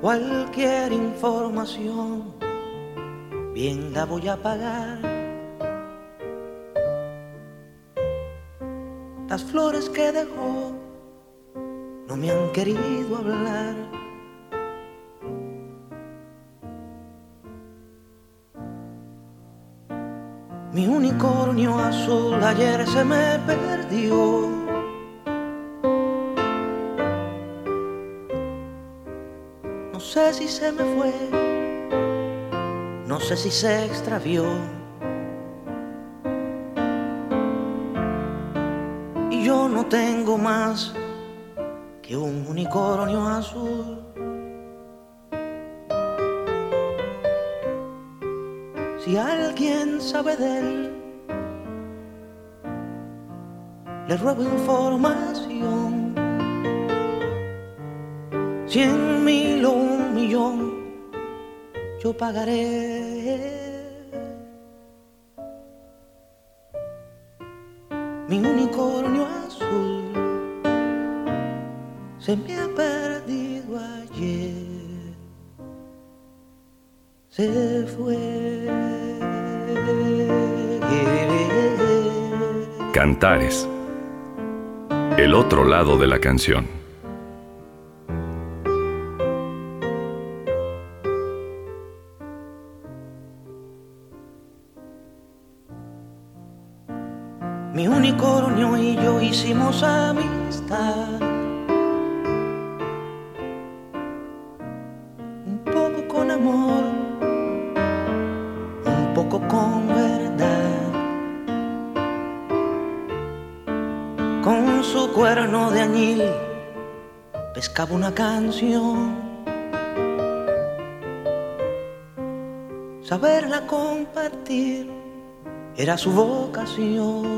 Cualquier información, bien la voy a pagar. Las flores que dejó no me han querido hablar. Mi unicornio azul ayer se me perdió. Sé si se me fue, no sé si se extravió. Y yo no tengo más que un unicornio azul. Si alguien sabe de él, le ruego información. Cien mil millón, yo pagaré. Mi unicornio azul se me ha perdido ayer, se fue. Cantares, el otro lado de la canción. Mi unicornio y yo hicimos amistad. Un poco con amor, un poco con verdad. Con su cuerno de añil pescaba una canción. Saberla compartir era su vocación.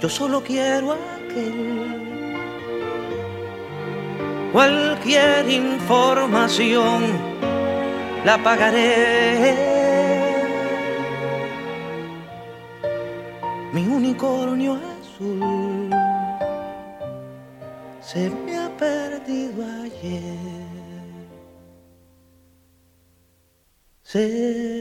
yo solo quiero aquel. Cualquier información la pagaré. Mi unicornio azul se me ha perdido ayer. Se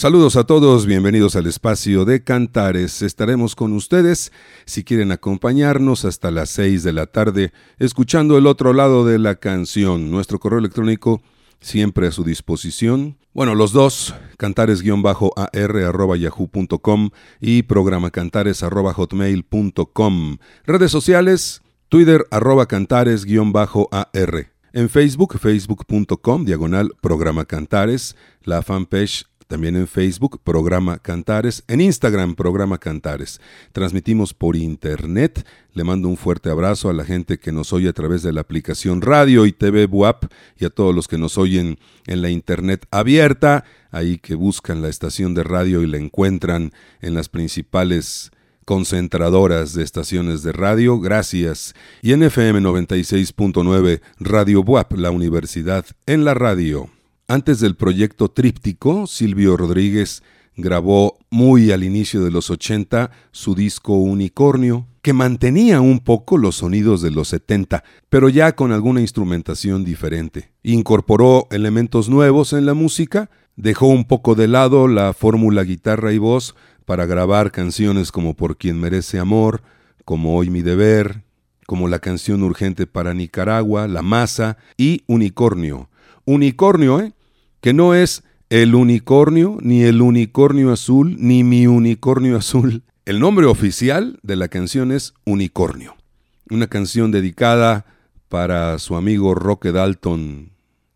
Saludos a todos, bienvenidos al espacio de Cantares. Estaremos con ustedes si quieren acompañarnos hasta las 6 de la tarde, escuchando el otro lado de la canción. Nuestro correo electrónico siempre a su disposición. Bueno, los dos, cantares-ar.yahoo.com y programa cantares.hotmail.com. Redes sociales, Twitter arroba cantares-ar. En Facebook, facebook.com, diagonal programa cantares, la fanpage también en Facebook, Programa Cantares, en Instagram, Programa Cantares. Transmitimos por internet. Le mando un fuerte abrazo a la gente que nos oye a través de la aplicación Radio y TV WAP y a todos los que nos oyen en la internet abierta, ahí que buscan la estación de radio y la encuentran en las principales concentradoras de estaciones de radio, gracias. Y en FM 96.9 Radio WAP, la universidad en la radio. Antes del proyecto Tríptico, Silvio Rodríguez grabó muy al inicio de los 80 su disco Unicornio, que mantenía un poco los sonidos de los 70, pero ya con alguna instrumentación diferente. Incorporó elementos nuevos en la música, dejó un poco de lado la fórmula guitarra y voz para grabar canciones como Por quien merece amor, como Hoy mi deber, como la canción urgente para Nicaragua, La Masa y Unicornio. Unicornio, ¿eh? Que no es el unicornio, ni el unicornio azul, ni mi unicornio azul. El nombre oficial de la canción es Unicornio, una canción dedicada para su amigo Roque Dalton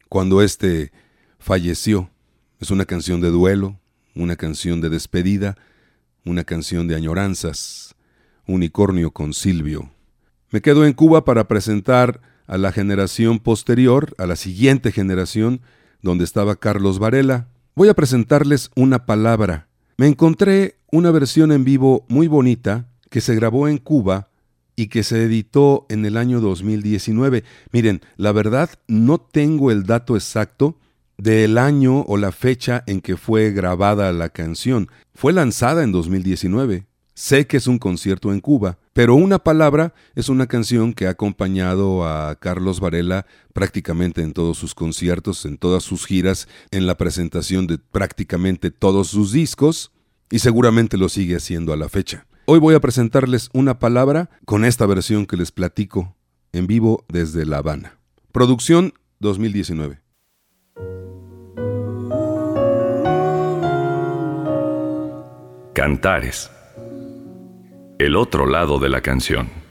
cuando éste falleció. Es una canción de duelo, una canción de despedida, una canción de añoranzas. Unicornio con Silvio. Me quedo en Cuba para presentar a la generación posterior, a la siguiente generación, donde estaba Carlos Varela. Voy a presentarles una palabra. Me encontré una versión en vivo muy bonita que se grabó en Cuba y que se editó en el año 2019. Miren, la verdad no tengo el dato exacto del año o la fecha en que fue grabada la canción. Fue lanzada en 2019. Sé que es un concierto en Cuba, pero Una Palabra es una canción que ha acompañado a Carlos Varela prácticamente en todos sus conciertos, en todas sus giras, en la presentación de prácticamente todos sus discos y seguramente lo sigue haciendo a la fecha. Hoy voy a presentarles Una Palabra con esta versión que les platico en vivo desde La Habana. Producción 2019. Cantares el otro lado de la canción.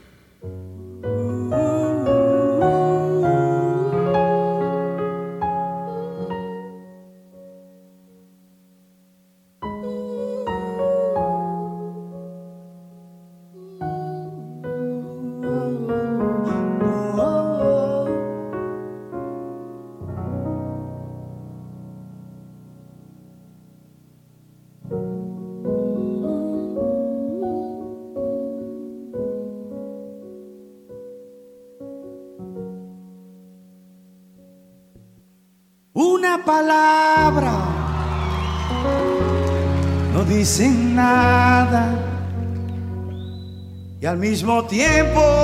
Mismo tiempo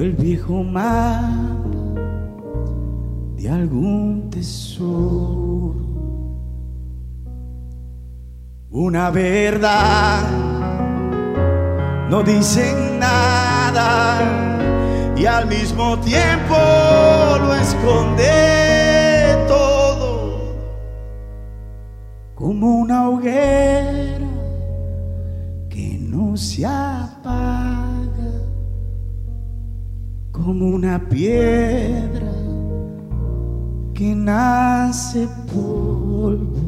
el viejo mar de algún tesoro. Una verdad no dicen nada y al mismo tiempo lo esconden como una hoguera que no se apaga como una piedra que nace polvo.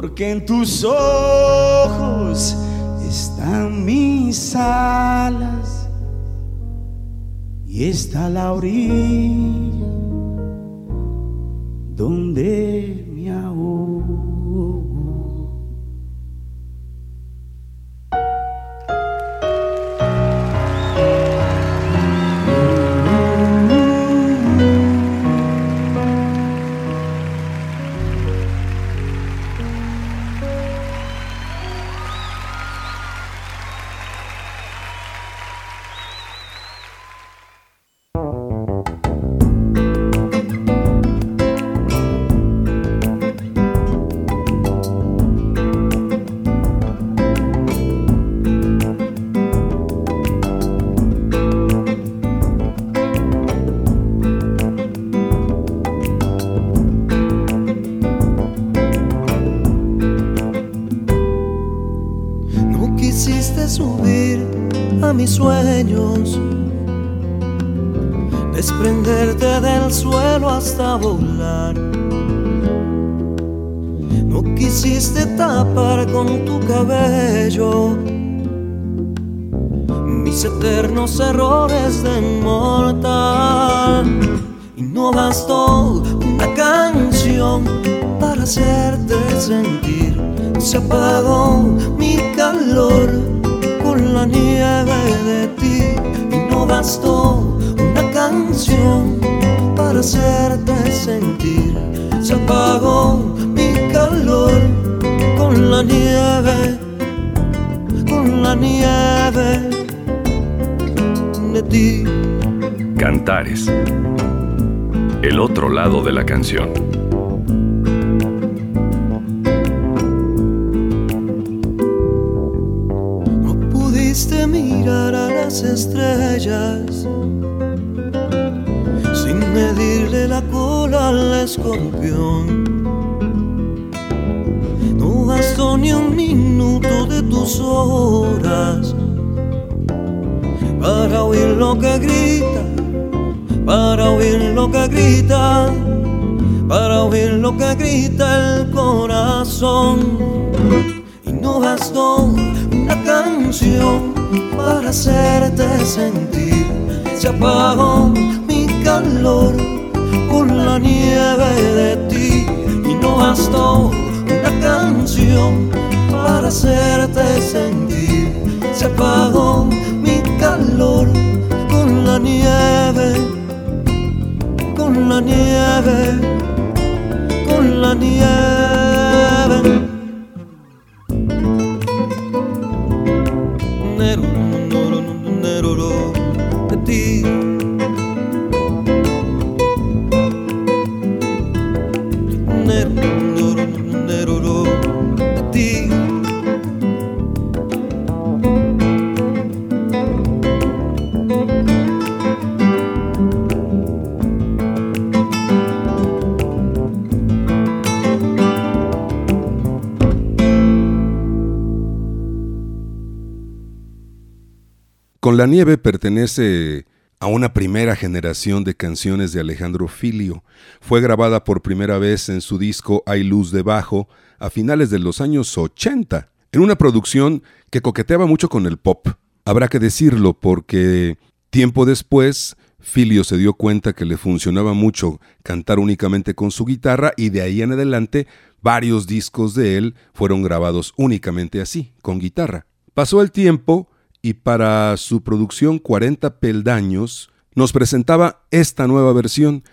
Porque en tus ojos están mis alas y está la orilla donde desprenderte del suelo hasta volar. No quisiste tapar con tu cabello mis eternos errores de mortal. Y no bastó una canción para hacerte sentir. Se apagó mi calor con la nieve de ti. Y no bastó canción para hacerte sentir. Se apagó mi calor con la nieve, con la nieve de ti. Cantares. El otro lado de la canción. No pudiste mirar a las estrellas al escorpión. No bastó ni un minuto de tus horas para oír lo que grita, para oír lo que grita, para oír lo que grita el corazón. Y no bastó una canción para hacerte sentir. Se apagó mi calor con la nieve de ti. Y no bastó una canción para hacerte sentir. Se apagó mi calor con la nieve, con la nieve, con la nieve. La nieve pertenece a una primera generación de canciones de Alejandro Filio. Fue grabada por primera vez en su disco Hay Luz debajo a finales de los años 80, en una producción que coqueteaba mucho con el pop. Habrá que decirlo porque tiempo después Filio se dio cuenta que le funcionaba mucho cantar únicamente con su guitarra y de ahí en adelante varios discos de él fueron grabados únicamente así, con guitarra. Pasó el tiempo y para su producción 40 peldaños nos presentaba esta nueva versión,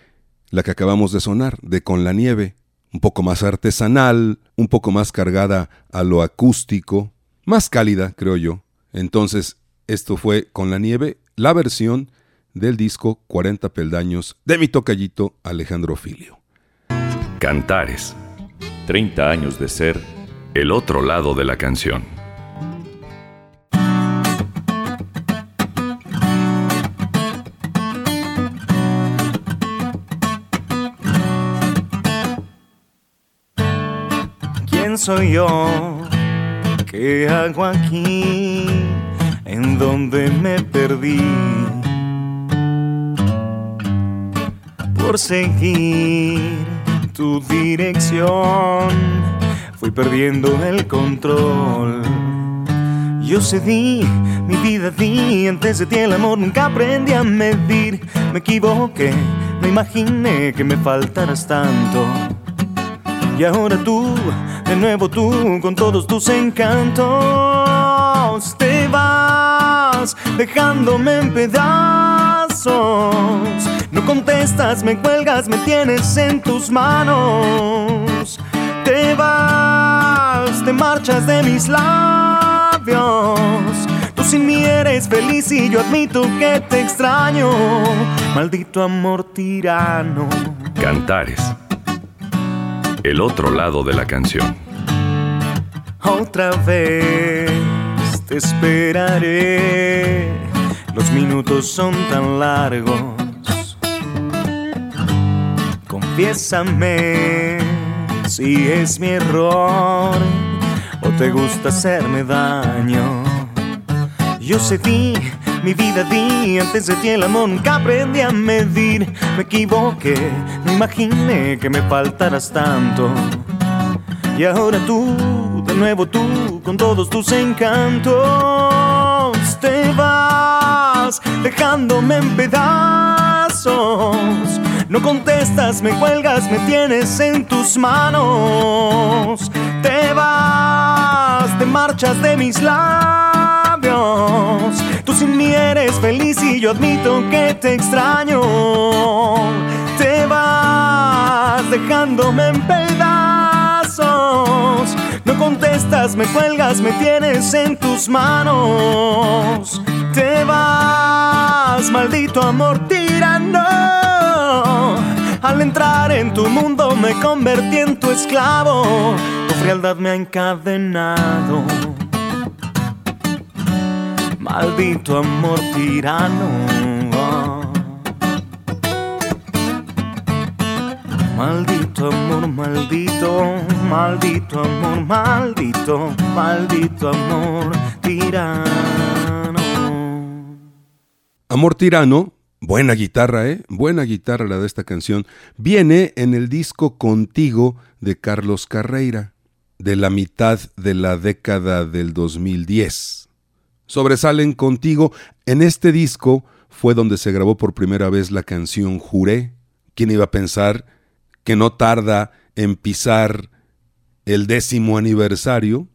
la que acabamos de sonar, de Con la Nieve, un poco más artesanal, un poco más cargada a lo acústico, más cálida, creo yo. Entonces, esto fue Con la Nieve, la versión del disco 40 peldaños de mi tocallito Alejandro Filio. Cantares. 30 años de ser el otro lado de la canción. Soy yo? ¿Qué hago aquí? ¿En donde me perdí? Por seguir tu dirección, fui perdiendo el control. Yo cedí, mi vida di, antes de ti el amor nunca aprendí a medir. Me equivoqué, me imaginé que me faltaras tanto. Y ahora tú de nuevo tú con todos tus encantos te vas dejándome en pedazos. No contestas, me cuelgas, me tienes en tus manos. Te vas, te marchas de mis labios. Tú sin mí eres feliz y yo admito que te extraño. Maldito amor tirano. Cantares el otro lado de la canción. Otra vez te esperaré, los minutos son tan largos. Confiésame si es mi error o te gusta hacerme daño. Yo cedí, mi vida di, antes de ti el amor nunca aprendí a medir. Me equivoqué, no imaginé que me faltaras tanto. Y ahora tú, de nuevo tú, con todos tus encantos, te vas dejándome en pedazos. No contestas, me cuelgas, me tienes en tus manos. Te vas, te marchas de mis labios Tú sin mí eres feliz y yo admito que te extraño. Te vas dejándome en pedazos. No contestas, me cuelgas, me tienes en tus manos. Te vas, maldito amor tirano. Al entrar en tu mundo me convertí en tu esclavo. Tu frialdad me ha encadenado. Maldito amor tirano. Maldito amor, maldito, maldito amor, maldito, maldito amor tirano. Amor tirano, buena guitarra, ¿eh? Buena guitarra la de esta canción. Viene en el disco Contigo de Carlos Carreira, de la mitad de la década del 2010 sobresalen contigo. En este disco fue donde se grabó por primera vez la canción Juré. ¿Quién iba a pensar que no tarda en pisar el décimo aniversario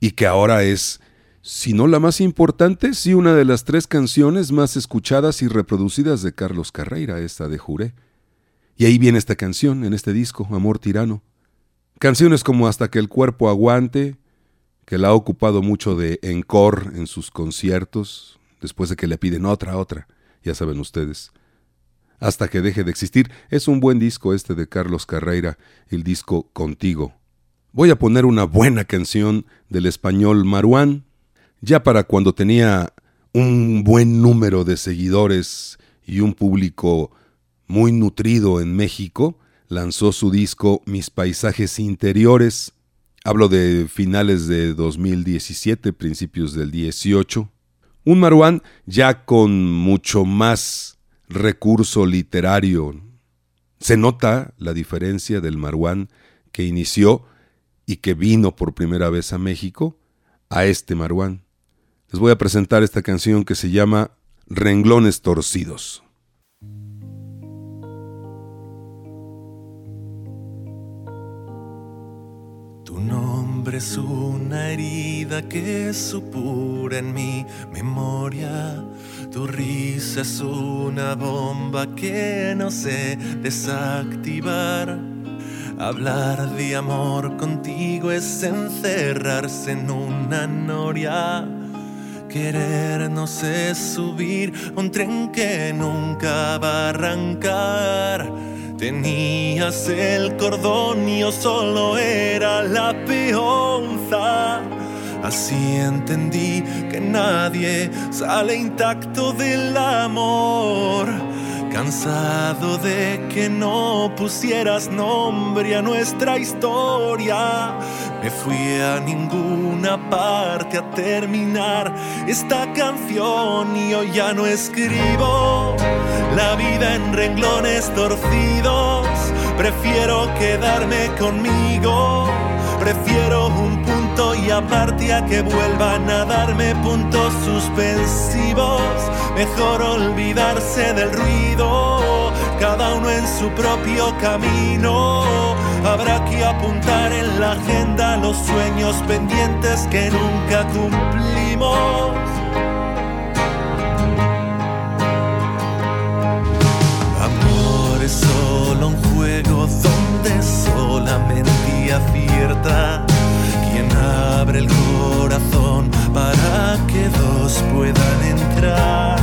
y que ahora es, si no la más importante, sí una de las tres canciones más escuchadas y reproducidas de Carlos Carreira, esta de Juré? Y ahí viene esta canción, en este disco, Amor Tirano. Canciones como Hasta que el cuerpo aguante, que la ha ocupado mucho de encore en sus conciertos, después de que le piden otra, otra, ya saben ustedes. Hasta que deje de existir, es un buen disco este de Carlos Carreira, el disco Contigo. Voy a poner una buena canción del español Maruán, ya para cuando tenía un buen número de seguidores y un público muy nutrido en México, lanzó su disco Mis Paisajes Interiores, Hablo de finales de 2017, principios del 18, Un maruán ya con mucho más recurso literario. Se nota la diferencia del maruán que inició y que vino por primera vez a México a este maruán. Les voy a presentar esta canción que se llama Renglones Torcidos. Tu nombre es una herida que supura en mi memoria. Tu risa es una bomba que no sé desactivar. Hablar de amor contigo es encerrarse en una noria. Querernos es subir un tren que nunca va a arrancar. Tenías el cordón y yo solo era la peonza. Así entendí que nadie sale intacto del amor. Cansado de que no pusieras nombre a nuestra historia, me fui a ninguna parte a terminar esta canción y hoy ya no escribo la vida en renglones torcidos. Prefiero quedarme conmigo, prefiero un punto y aparte a que vuelvan a darme puntos suspensivos. Mejor olvidarse del ruido, cada uno en su propio camino. Habrá que apuntar en la agenda los sueños pendientes que nunca cumplimos. Solo un juego donde solamente acierta quien abre el corazón para que dos puedan entrar.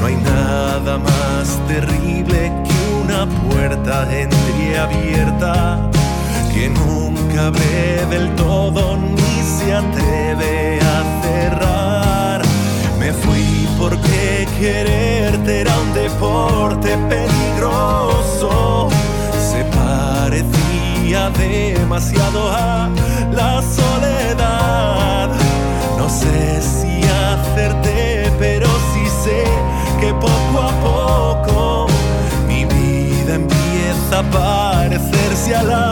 No hay nada más terrible que una puerta entreabierta que nunca abre del todo ni se atreve a cerrar. Porque quererte era un deporte peligroso. Se parecía demasiado a la soledad. No sé si hacerte, pero sí sé que poco a poco mi vida empieza a parecerse a la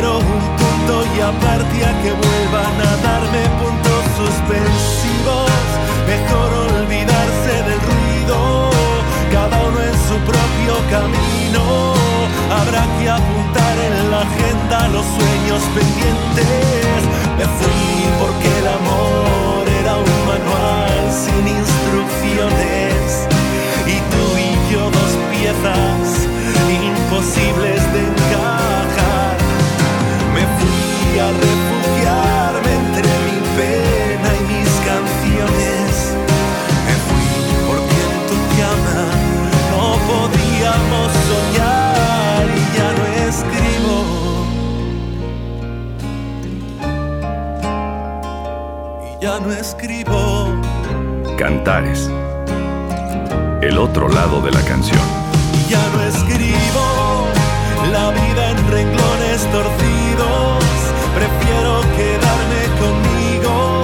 Prefiero un punto y aparte a que vuelvan a darme puntos suspensivos. Mejor olvidarse del ruido, cada uno en su propio camino. Habrá que apuntar en la agenda los sueños pendientes. Me fui porque el amor era un manual sin instrucciones. Y tú y yo dos piezas imposibles de a refugiarme entre mi pena y mis canciones. Me fui porque en tu llama no podíamos soñar y ya no escribo. Y ya no escribo. Cantares. El otro lado de la canción. Ya no escribo la vida en renglones torcidos. Prefiero quedarme conmigo.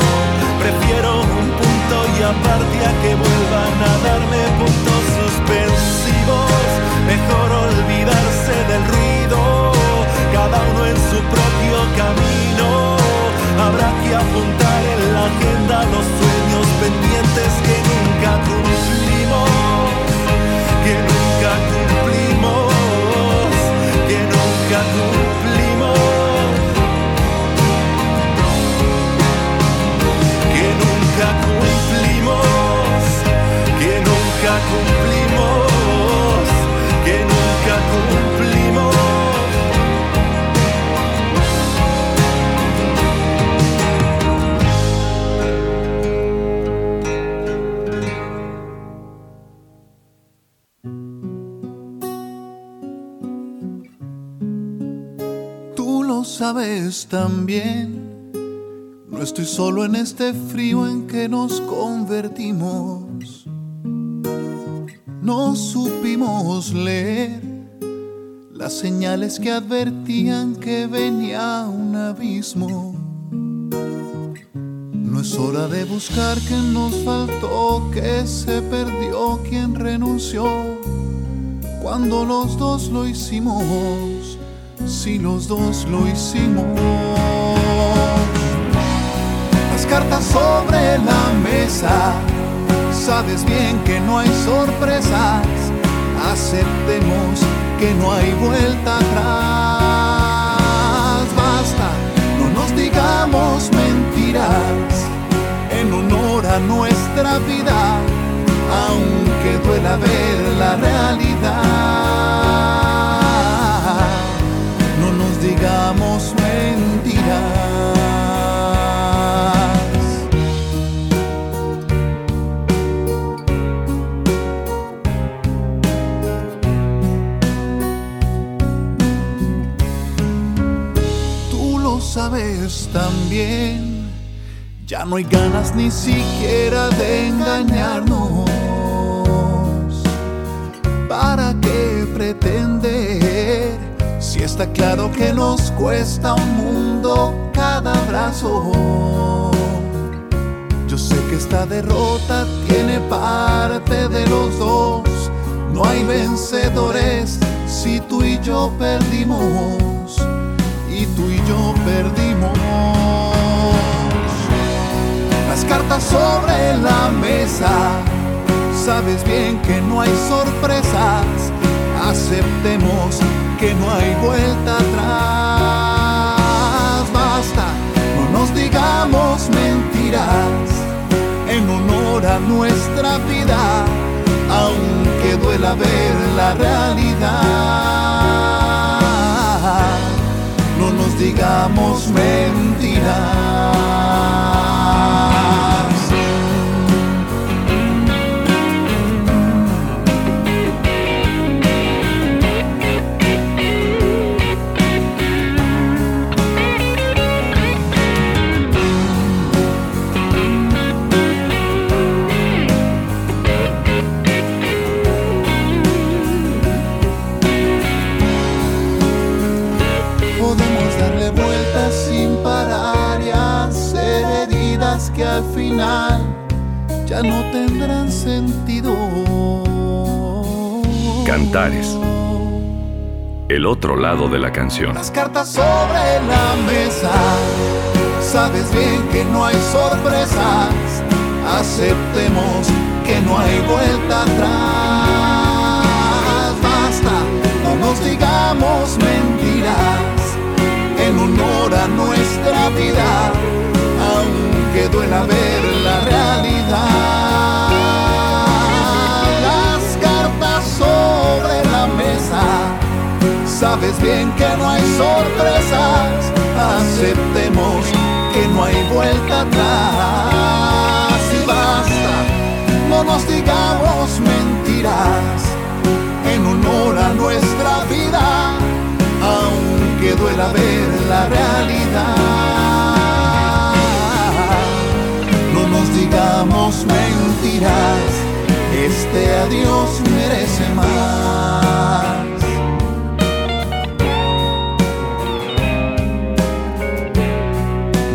Prefiero un punto y aparte a que vuelvan a darme puntos suspensivos. Mejor olvidarse del ruido. Cada uno en su propio camino. Habrá que apuntar en la agenda los sueños pendientes que también. No estoy solo en este frío en que nos convertimos. no supimos leer las señales que advertían que venía un abismo. No es hora de buscar que nos faltó, que se perdió, quien renunció. Cuando los dos lo hicimos, si los dos lo hicimos. Las cartas sobre la mesa, sabes bien que no hay sorpresas. Aceptemos que no hay vuelta atrás. Basta, no nos digamos mentiras en honor a nuestra vida, aunque duela ver la realidad. Digamos mentiras. Tú lo sabes también. Ya no hay ganas ni siquiera de engañarnos. ¿Para qué pretender? Está claro que nos cuesta un mundo cada abrazo. Yo sé que esta derrota tiene parte de los dos. No hay vencedores si tú y yo perdimos. Y tú y yo perdimos las cartas sobre la mesa. Sabes bien que no hay sorpresas. Aceptemos que no hay vuelta atrás. Basta, no nos digamos mentiras en honor a nuestra vida, aunque duela ver la realidad. No nos digamos mentiras. Al final ya no tendrán sentido. Cantares. El otro lado de la canción. Las cartas sobre la mesa, sabes bien que no hay sorpresas. Aceptemos que no hay vuelta atrás. Basta, no nos digamos mentiras en honor a nuestra vida, aunque duela ver la realidad. Las cartas sobre la mesa, sabes bien que no hay sorpresas, aceptemos que no hay vuelta atrás. Y basta, no nos digamos mentiras. En honor a nuestra vida, aunque duela ver la realidad. Digamos mentiras, este adiós merece más.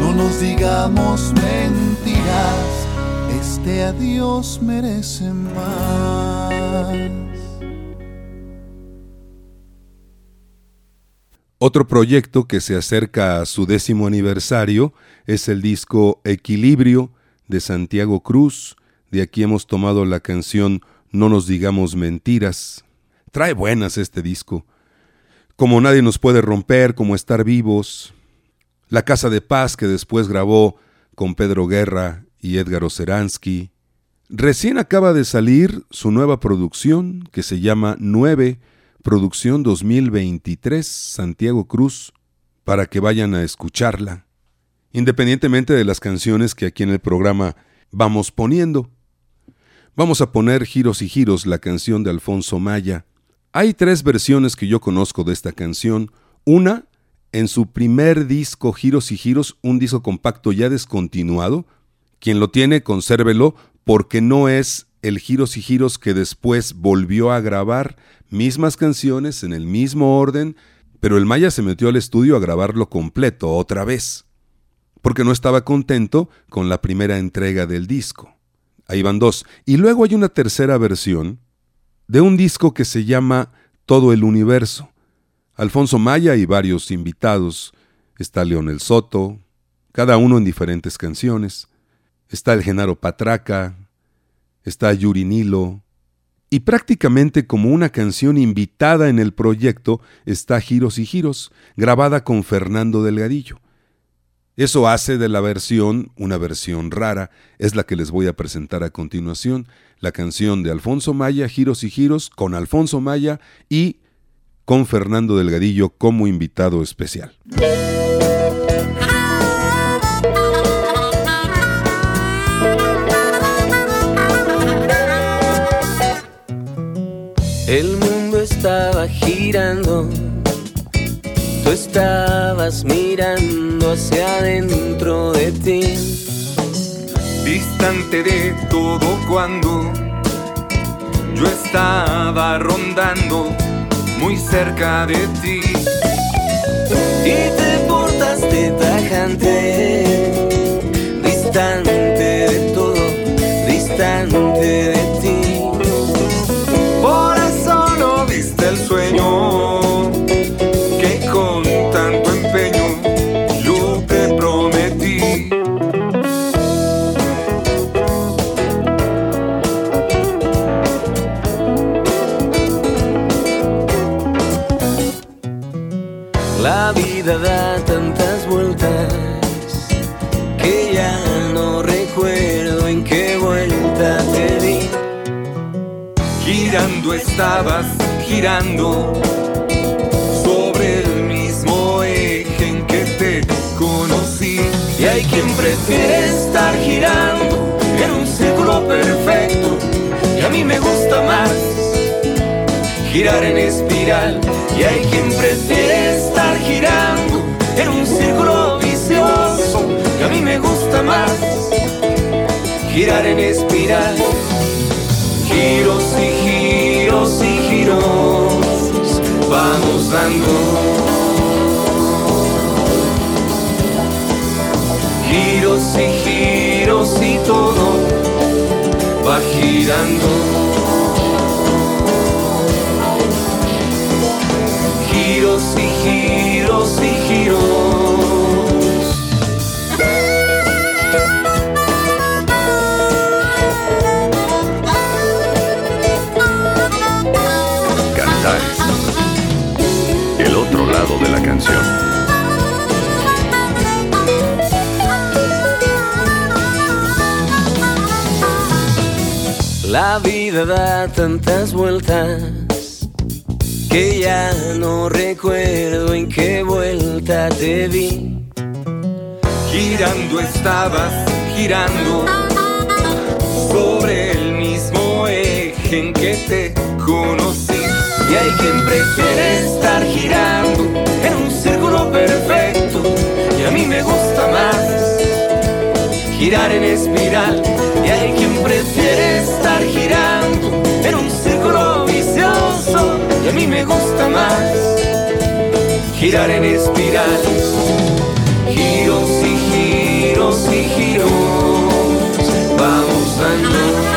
No nos digamos mentiras, este adiós merece más. Otro proyecto que se acerca a su décimo aniversario es el disco Equilibrio de Santiago Cruz. De aquí hemos tomado la canción No nos digamos mentiras. Trae buenas este disco. Como nadie nos puede romper, como estar vivos. La Casa de Paz que después grabó con Pedro Guerra y Edgar Oceransky. Recién acaba de salir su nueva producción que se llama Nueve Producción 2023, Santiago Cruz, para que vayan a escucharla, independientemente de las canciones que aquí en el programa vamos poniendo. Vamos a poner Giros y Giros, la canción de Alfonso Maya. Hay tres versiones que yo conozco de esta canción. Una, en su primer disco Giros y Giros, un disco compacto ya descontinuado. Quien lo tiene, consérvelo, porque no es el Giros y Giros que después volvió a grabar mismas canciones en el mismo orden, pero el Maya se metió al estudio a grabarlo completo otra vez, porque no estaba contento con la primera entrega del disco. Ahí van dos. Y luego hay una tercera versión de un disco que se llama Todo el Universo. Alfonso Maya y varios invitados. Está Leonel Soto, cada uno en diferentes canciones. Está el Genaro Patraca, está Yuri Nilo, y prácticamente como una canción invitada en el proyecto está Giros y Giros, grabada con Fernando Delgadillo. Eso hace de la versión una versión rara, es la que les voy a presentar a continuación, la canción de Alfonso Maya, Giros y Giros, con Alfonso Maya y con Fernando Delgadillo como invitado especial. El mundo estaba girando, tú estabas mirando hacia adentro de ti. Distante de todo cuando yo estaba rondando muy cerca de ti. Y te portaste tajante, Estabas girando sobre el mismo eje en que te conocí. Y hay quien prefiere estar girando en un círculo perfecto. Y a mí me gusta más girar en espiral. Y hay quien prefiere estar girando en un círculo vicioso. Y a mí me gusta más girar en espiral. Giros y Giros y giros y todo va girando. La vida da tantas vueltas que ya no recuerdo en qué vuelta te vi. Girando estabas, girando sobre el mismo eje en que te conocí. Y hay quien prefiere estar girando en un círculo perfecto. Y a mí me gusta más girar en espiral. Y hay quien prefiere estar girando en un círculo vicioso. Y a mí me gusta más girar en espiral. Giros y giros y giros vamos dando. Giros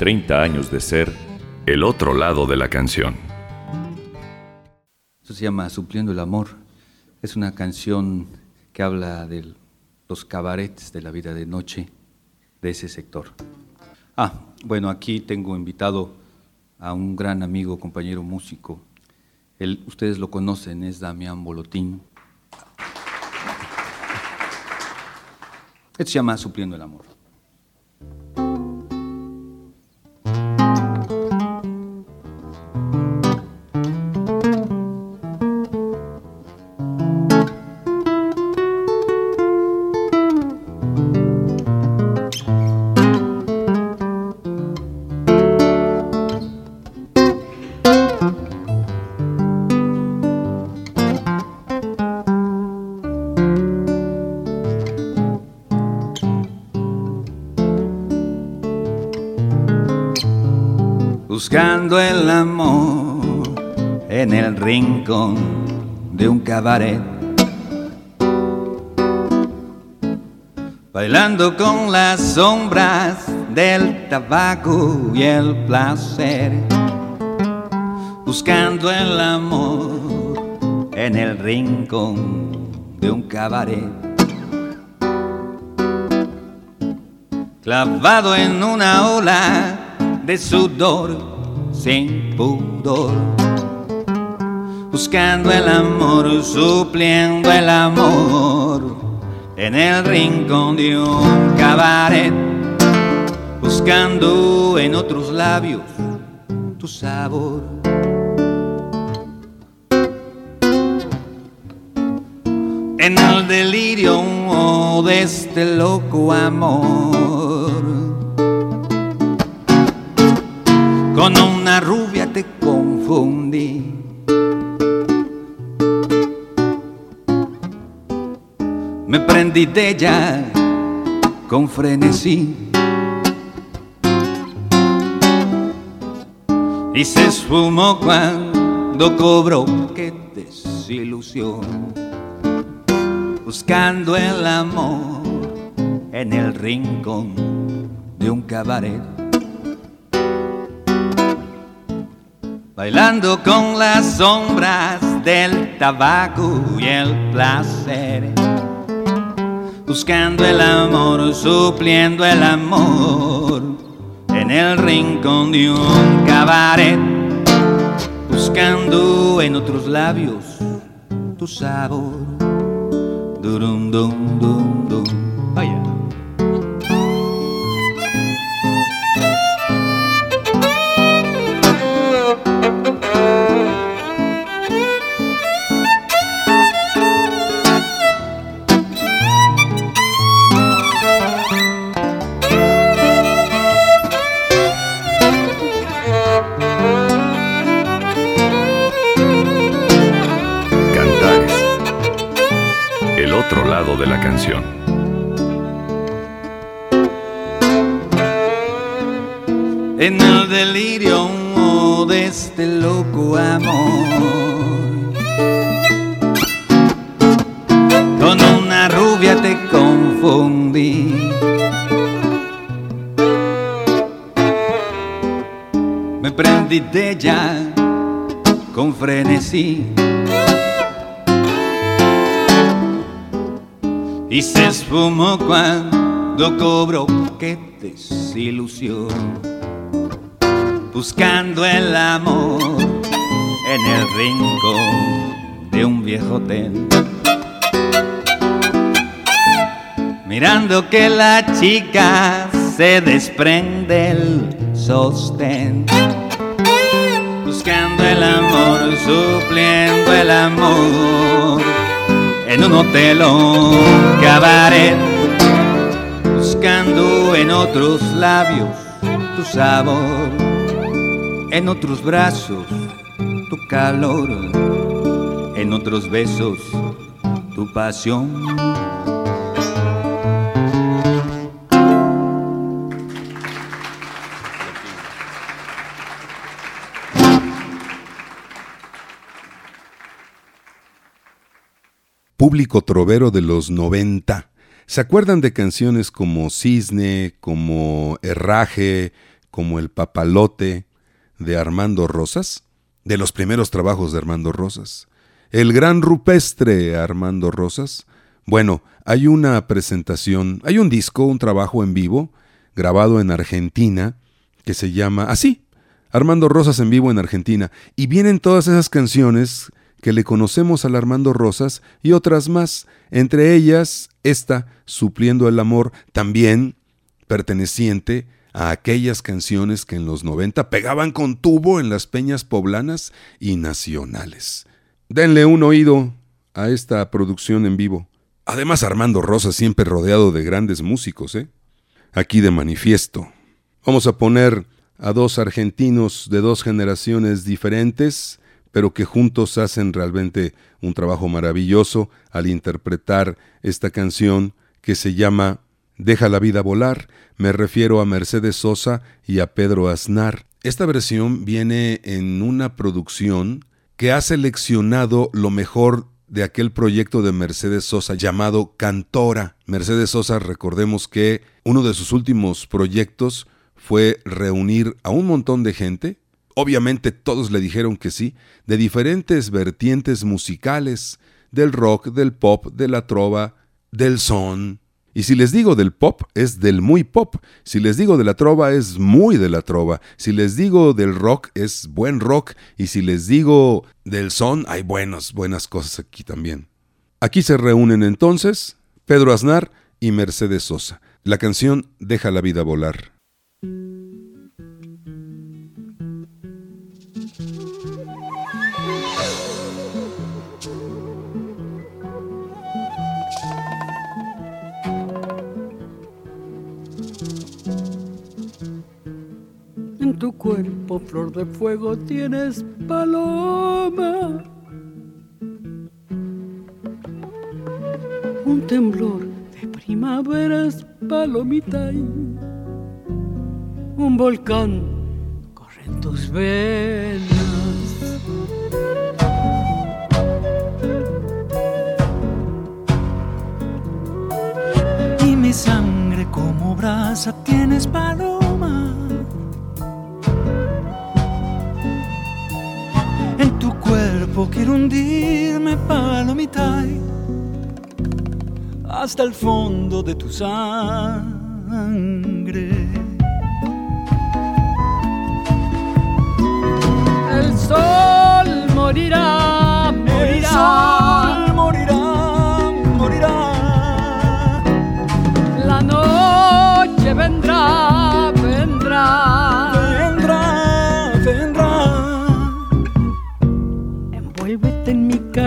30 años de ser el otro lado de la canción. Eso se llama Supliendo el Amor. Es una canción que habla de los cabarets de la vida de noche de ese sector. Ah, bueno, aquí tengo invitado a un gran amigo, compañero músico. Él, ustedes lo conocen, es Damián Bolotín. Esto se llama Supliendo el Amor. Buscando el amor en el rincón de un cabaret. Bailando con las sombras del tabaco y el placer. Buscando el amor en el rincón de un cabaret. Clavado en una ola de sudor sin pudor, buscando el amor, supliendo el amor en el rincón de un cabaret, buscando en otros labios tu sabor. En el delirio de este loco amor una rubia te confundí. Me prendí de ella con frenesí. Y se esfumó cuando cobró, qué desilusión. Buscando el amor en el rincón de un cabaret bailando con las sombras del tabaco y el placer, buscando el amor, supliendo el amor en el rincón de un cabaret, buscando en otros labios tu sabor. Durum, dum, dum, dum. Y se esfumó cuando cobró qué desilusión buscando el amor en el rincón de un viejo hotel. Mirando que la chica se desprende el sostén buscando amor supliendo el amor. En un hotel o cabaret, buscando en otros labios tu sabor, en otros brazos tu calor, en otros besos tu pasión. Público trovero de los 90. ¿Se acuerdan de canciones como Cisne, como Herraje, como El Papalote de Armando Rosas? De los primeros trabajos de Armando Rosas. El gran rupestre Armando Rosas. Bueno, hay una presentación, hay un disco, un trabajo en vivo, grabado en Argentina, que se llama así, Armando Rosas en vivo en Argentina. Y vienen todas esas canciones que le conocemos al Armando Rosas y otras más, entre ellas esta, Supliendo el Amor, también perteneciente a aquellas canciones que en los 90 pegaban con tubo en las peñas poblanas y nacionales. Denle un oído a esta producción en vivo. Además, Armando Rosas siempre rodeado de grandes músicos, ¿eh? Aquí de manifiesto. Vamos a poner a dos argentinos de dos generaciones diferentes, pero que juntos hacen realmente un trabajo maravilloso al interpretar esta canción que se llama Deja la vida volar. Me refiero a Mercedes Sosa y a Pedro Aznar. Esta versión viene en una producción que ha seleccionado lo mejor de aquel proyecto de Mercedes Sosa llamado Cantora. Mercedes Sosa, recordemos que uno de sus últimos proyectos fue reunir a un montón de gente, obviamente todos le dijeron que sí, de diferentes vertientes musicales, del rock, del pop, de la trova, del son. Y si les digo del pop, es del muy pop. Si les digo de la trova, es muy de la trova. Si les digo del rock, es buen rock. Y si les digo del son, hay buenas, buenas cosas aquí también. Aquí se reúnen entonces Pedro Aznar y Mercedes Sosa. La canción Deja la vida volar. Tu cuerpo, flor de fuego, tienes paloma. Un temblor de primaveras, palomita. Un volcán corre en tus venas. Y mi sangre como brasa tienes paloma. Cuerpo quiero hundirme palomita hasta el fondo de tu sangre.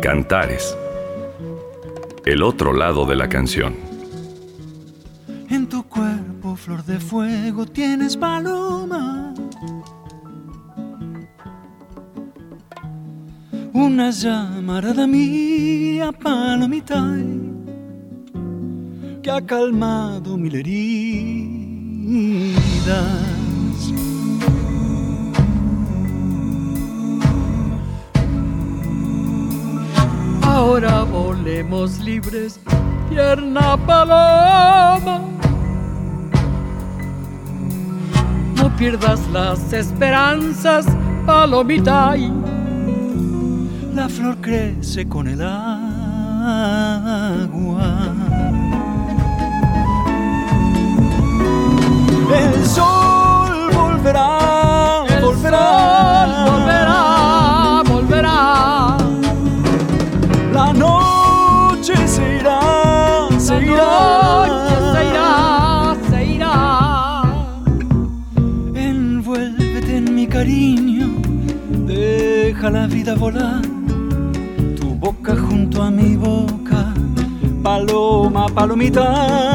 Cantares. El otro lado de la canción. En tu cuerpo, flor de fuego, tienes paloma. Una llamarada mía, que ha calmado mil heridas. ahora volemos libres, tierna paloma. No pierdas las esperanzas, palomita. La flor crece con el agua. El sol volverá, El volverá, sol volverá, volverá. La noche se irá, se irá. noche se irá, se irá. Envuélvete en mi cariño, deja la vida volar. Tu boca junto a mi boca, paloma, palomita.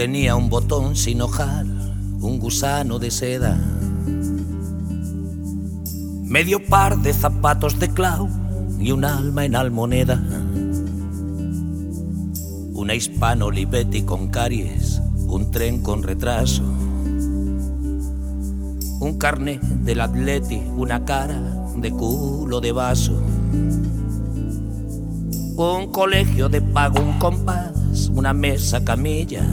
Tenía un botón sin hojar, un gusano de seda, medio par de zapatos de clau y un alma en almoneda. Una hispano Olivetti con caries, un tren con retraso, un carnet del atleti, una cara de culo de vaso, un colegio de pago, un compás, una mesa camilla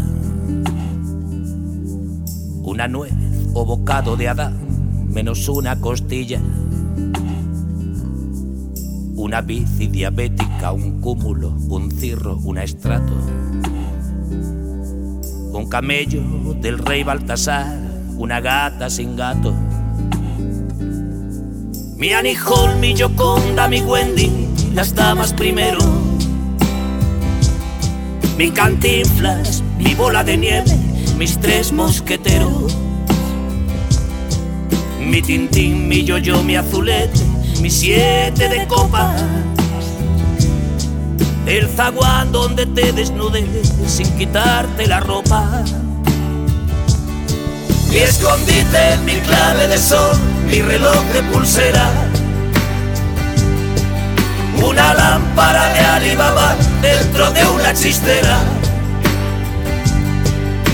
una nuez o bocado de Adán, menos una costilla. Una bici diabética, un cúmulo, un cirro, una estrato. Un camello del rey Baltasar, una gata sin gato. Mi Hall, mi Yoconda, mi Wendy, las damas primero. Mi cantinflas, mi bola de nieve, mis tres mosqueteros. Mi tintín, mi yo-yo, mi azulete, mi siete de copas. El zaguán donde te desnudes sin quitarte la ropa. Mi escondite, mi clave de sol, mi reloj de pulsera. Una lámpara de Alibaba dentro de una chistera.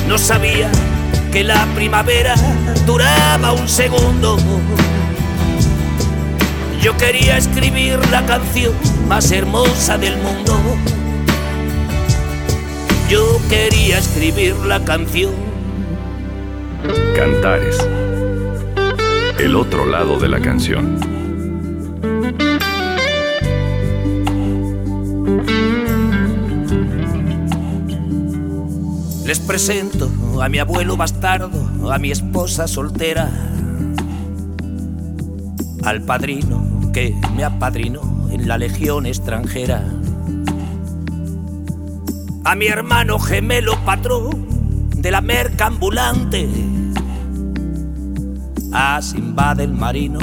No sabía que la primavera duraba un segundo. Yo quería escribir la canción más hermosa del mundo. Yo quería escribir la canción. Cantares. El otro lado de la canción. Presento a mi abuelo bastardo, a mi esposa soltera, al padrino que me apadrinó en la legión extranjera, a mi hermano gemelo patrón de la merca ambulante, a Simba del marino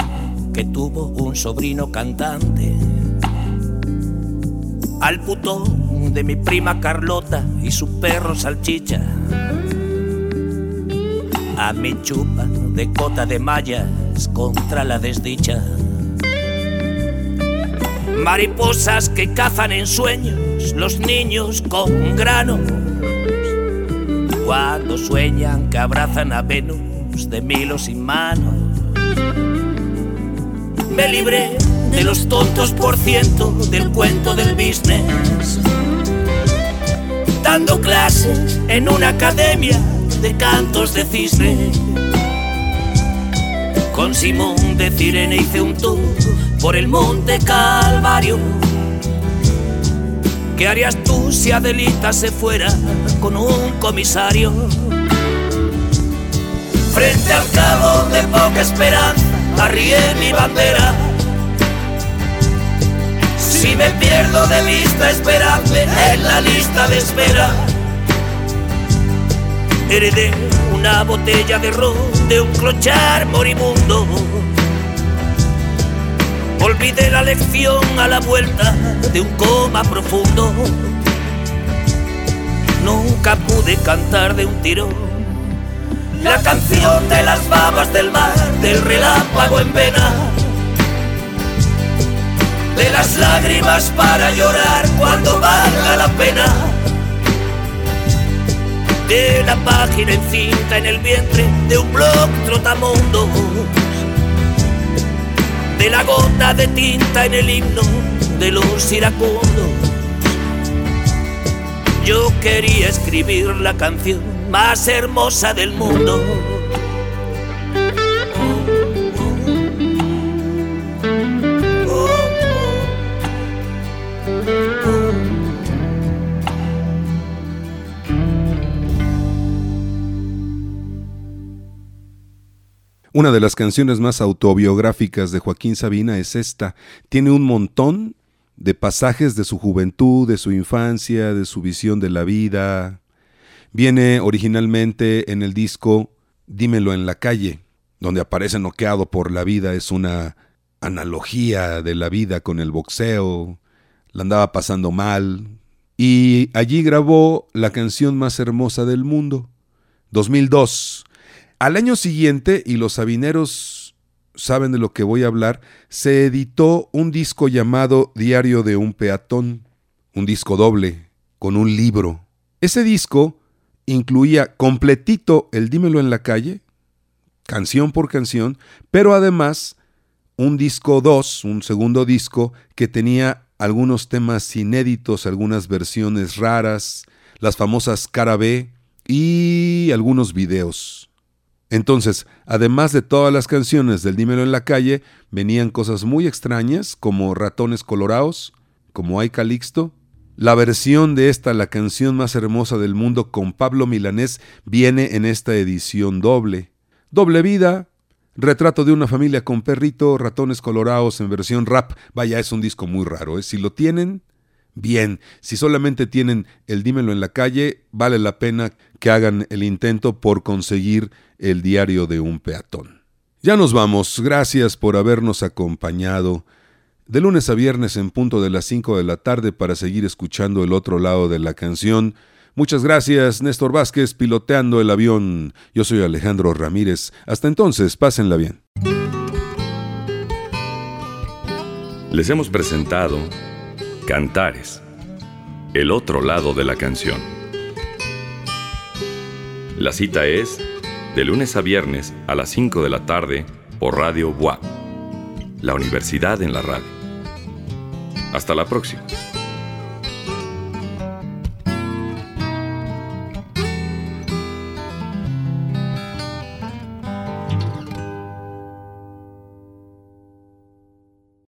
que tuvo un sobrino cantante, al putón de mi prima Carlota y su perro salchicha. A mi chupa de cota de mallas contra la desdicha. Mariposas que cazan en sueños los niños con granos. Cuando sueñan que abrazan a Venus de milos sin manos. Me libré de los tontos por ciento del cuento del business dando clases en una academia de cantos de cisne. Con Simón de Cirene hice un tour por el monte Calvario. ¿Qué harías tú si Adelita se fuera con un comisario? Frente al cabo de poca esperanza, arrié mi bandera. Si me pierdo de vista, esperadme en la lista de espera. Heredé una botella de ron de un clochar moribundo. Olvidé la lección a la vuelta de un coma profundo. Nunca pude cantar de un tirón la canción de las babas del mar, del relámpago en vena, de las lágrimas para llorar cuando valga la pena, de la página encinta en el vientre de un blog trotamundo, de la gota de tinta en el himno de los iracundos. Yo quería escribir la canción más hermosa del mundo. Una de las canciones más autobiográficas de Joaquín Sabina es esta. Tiene un montón de pasajes de su juventud, de su infancia, de su visión de la vida. Viene originalmente en el disco Dímelo en la calle, donde aparece noqueado por la vida. Es una analogía de la vida con el boxeo. La andaba pasando mal. Y allí grabó la canción más hermosa del mundo. 2002. Al año siguiente, y los sabineros saben de lo que voy a hablar, se editó un disco llamado Diario de un peatón, un disco doble, con un libro. Ese disco incluía completito el Dímelo en la calle, canción por canción, pero además un disco 2, un segundo disco que tenía algunos temas inéditos, algunas versiones raras, las famosas cara B y algunos videos. Entonces, además de todas las canciones del Dímelo en la calle, venían cosas muy extrañas como Ratones Colorados, como Hay Calixto. La versión de esta, la canción más hermosa del mundo con Pablo Milanés, viene en esta edición doble. Doble vida, retrato de una familia con perrito, Ratones Colorados en versión rap. Vaya, es un disco muy raro. ¿eh? Si lo tienen, bien. Si solamente tienen el Dímelo en la calle, vale la pena que hagan el intento por conseguir el diario de un peatón. Ya nos vamos, gracias por habernos acompañado de lunes a viernes en punto de las 5 de la tarde para seguir escuchando el otro lado de la canción. Muchas gracias, Néstor Vázquez, piloteando el avión. Yo soy Alejandro Ramírez. Hasta entonces, pásenla bien. Les hemos presentado Cantares, el otro lado de la canción. La cita es de lunes a viernes a las 5 de la tarde por Radio Bois, la universidad en la radio. Hasta la próxima.